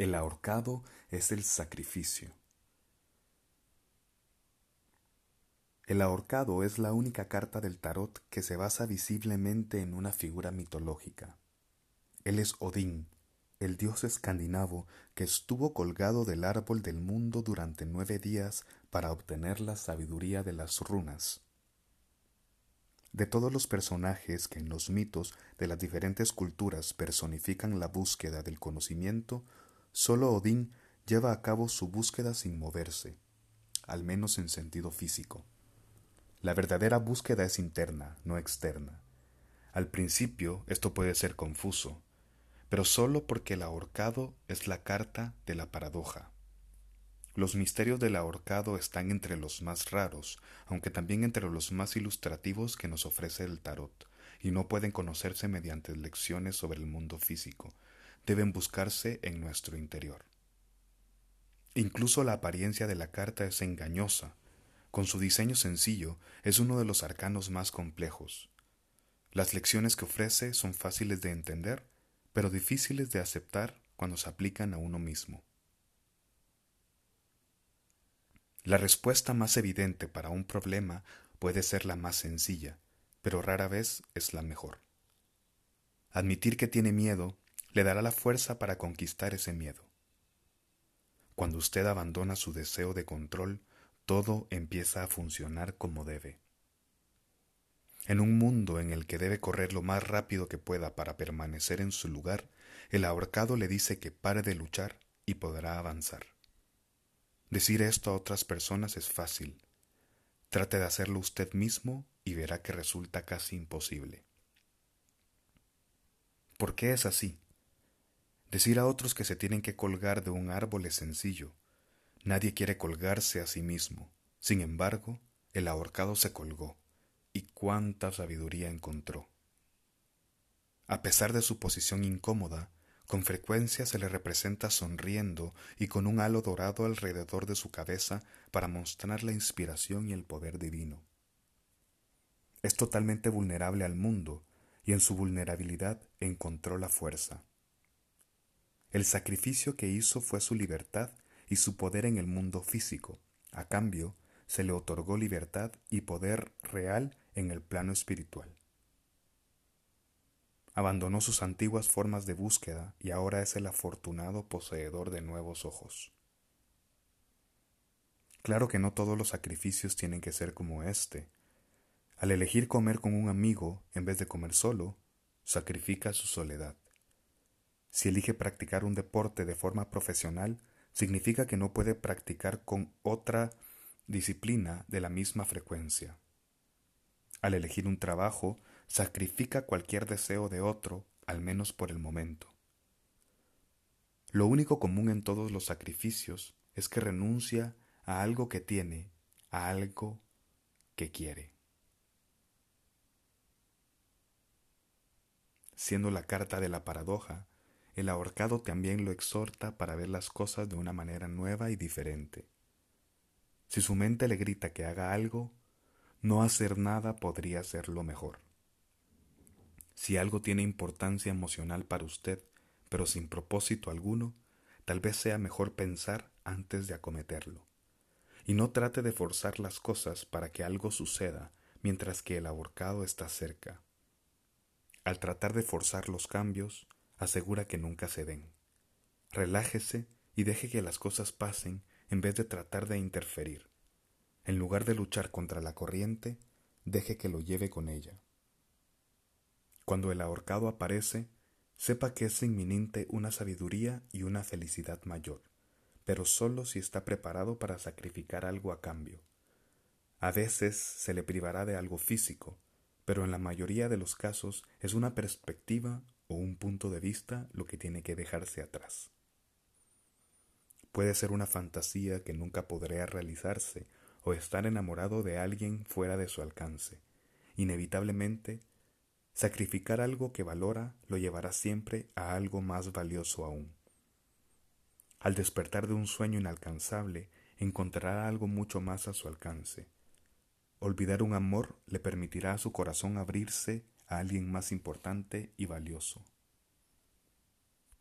El ahorcado es el sacrificio. El ahorcado es la única carta del tarot que se basa visiblemente en una figura mitológica. Él es Odín, el dios escandinavo que estuvo colgado del árbol del mundo durante nueve días para obtener la sabiduría de las runas. De todos los personajes que en los mitos de las diferentes culturas personifican la búsqueda del conocimiento, Solo Odín lleva a cabo su búsqueda sin moverse, al menos en sentido físico. La verdadera búsqueda es interna, no externa. Al principio esto puede ser confuso, pero solo porque el ahorcado es la carta de la paradoja. Los misterios del ahorcado están entre los más raros, aunque también entre los más ilustrativos que nos ofrece el tarot, y no pueden conocerse mediante lecciones sobre el mundo físico, deben buscarse en nuestro interior. Incluso la apariencia de la carta es engañosa. Con su diseño sencillo, es uno de los arcanos más complejos. Las lecciones que ofrece son fáciles de entender, pero difíciles de aceptar cuando se aplican a uno mismo. La respuesta más evidente para un problema puede ser la más sencilla, pero rara vez es la mejor. Admitir que tiene miedo le dará la fuerza para conquistar ese miedo. Cuando usted abandona su deseo de control, todo empieza a funcionar como debe. En un mundo en el que debe correr lo más rápido que pueda para permanecer en su lugar, el ahorcado le dice que pare de luchar y podrá avanzar. Decir esto a otras personas es fácil. Trate de hacerlo usted mismo y verá que resulta casi imposible. ¿Por qué es así? Decir a otros que se tienen que colgar de un árbol es sencillo. Nadie quiere colgarse a sí mismo. Sin embargo, el ahorcado se colgó, y cuánta sabiduría encontró. A pesar de su posición incómoda, con frecuencia se le representa sonriendo y con un halo dorado alrededor de su cabeza para mostrar la inspiración y el poder divino. Es totalmente vulnerable al mundo y en su vulnerabilidad encontró la fuerza. El sacrificio que hizo fue su libertad y su poder en el mundo físico. A cambio, se le otorgó libertad y poder real en el plano espiritual. Abandonó sus antiguas formas de búsqueda y ahora es el afortunado poseedor de nuevos ojos. Claro que no todos los sacrificios tienen que ser como este. Al elegir comer con un amigo en vez de comer solo, sacrifica su soledad. Si elige practicar un deporte de forma profesional, significa que no puede practicar con otra disciplina de la misma frecuencia. Al elegir un trabajo, sacrifica cualquier deseo de otro, al menos por el momento. Lo único común en todos los sacrificios es que renuncia a algo que tiene, a algo que quiere. Siendo la carta de la paradoja, el ahorcado también lo exhorta para ver las cosas de una manera nueva y diferente. Si su mente le grita que haga algo, no hacer nada podría ser lo mejor. Si algo tiene importancia emocional para usted, pero sin propósito alguno, tal vez sea mejor pensar antes de acometerlo. Y no trate de forzar las cosas para que algo suceda mientras que el ahorcado está cerca. Al tratar de forzar los cambios, asegura que nunca se den. Relájese y deje que las cosas pasen en vez de tratar de interferir. En lugar de luchar contra la corriente, deje que lo lleve con ella. Cuando el ahorcado aparece, sepa que es inminente una sabiduría y una felicidad mayor, pero solo si está preparado para sacrificar algo a cambio. A veces se le privará de algo físico, pero en la mayoría de los casos es una perspectiva o un punto de vista lo que tiene que dejarse atrás. Puede ser una fantasía que nunca podría realizarse o estar enamorado de alguien fuera de su alcance. Inevitablemente, sacrificar algo que valora lo llevará siempre a algo más valioso aún. Al despertar de un sueño inalcanzable, encontrará algo mucho más a su alcance. Olvidar un amor le permitirá a su corazón abrirse a alguien más importante y valioso.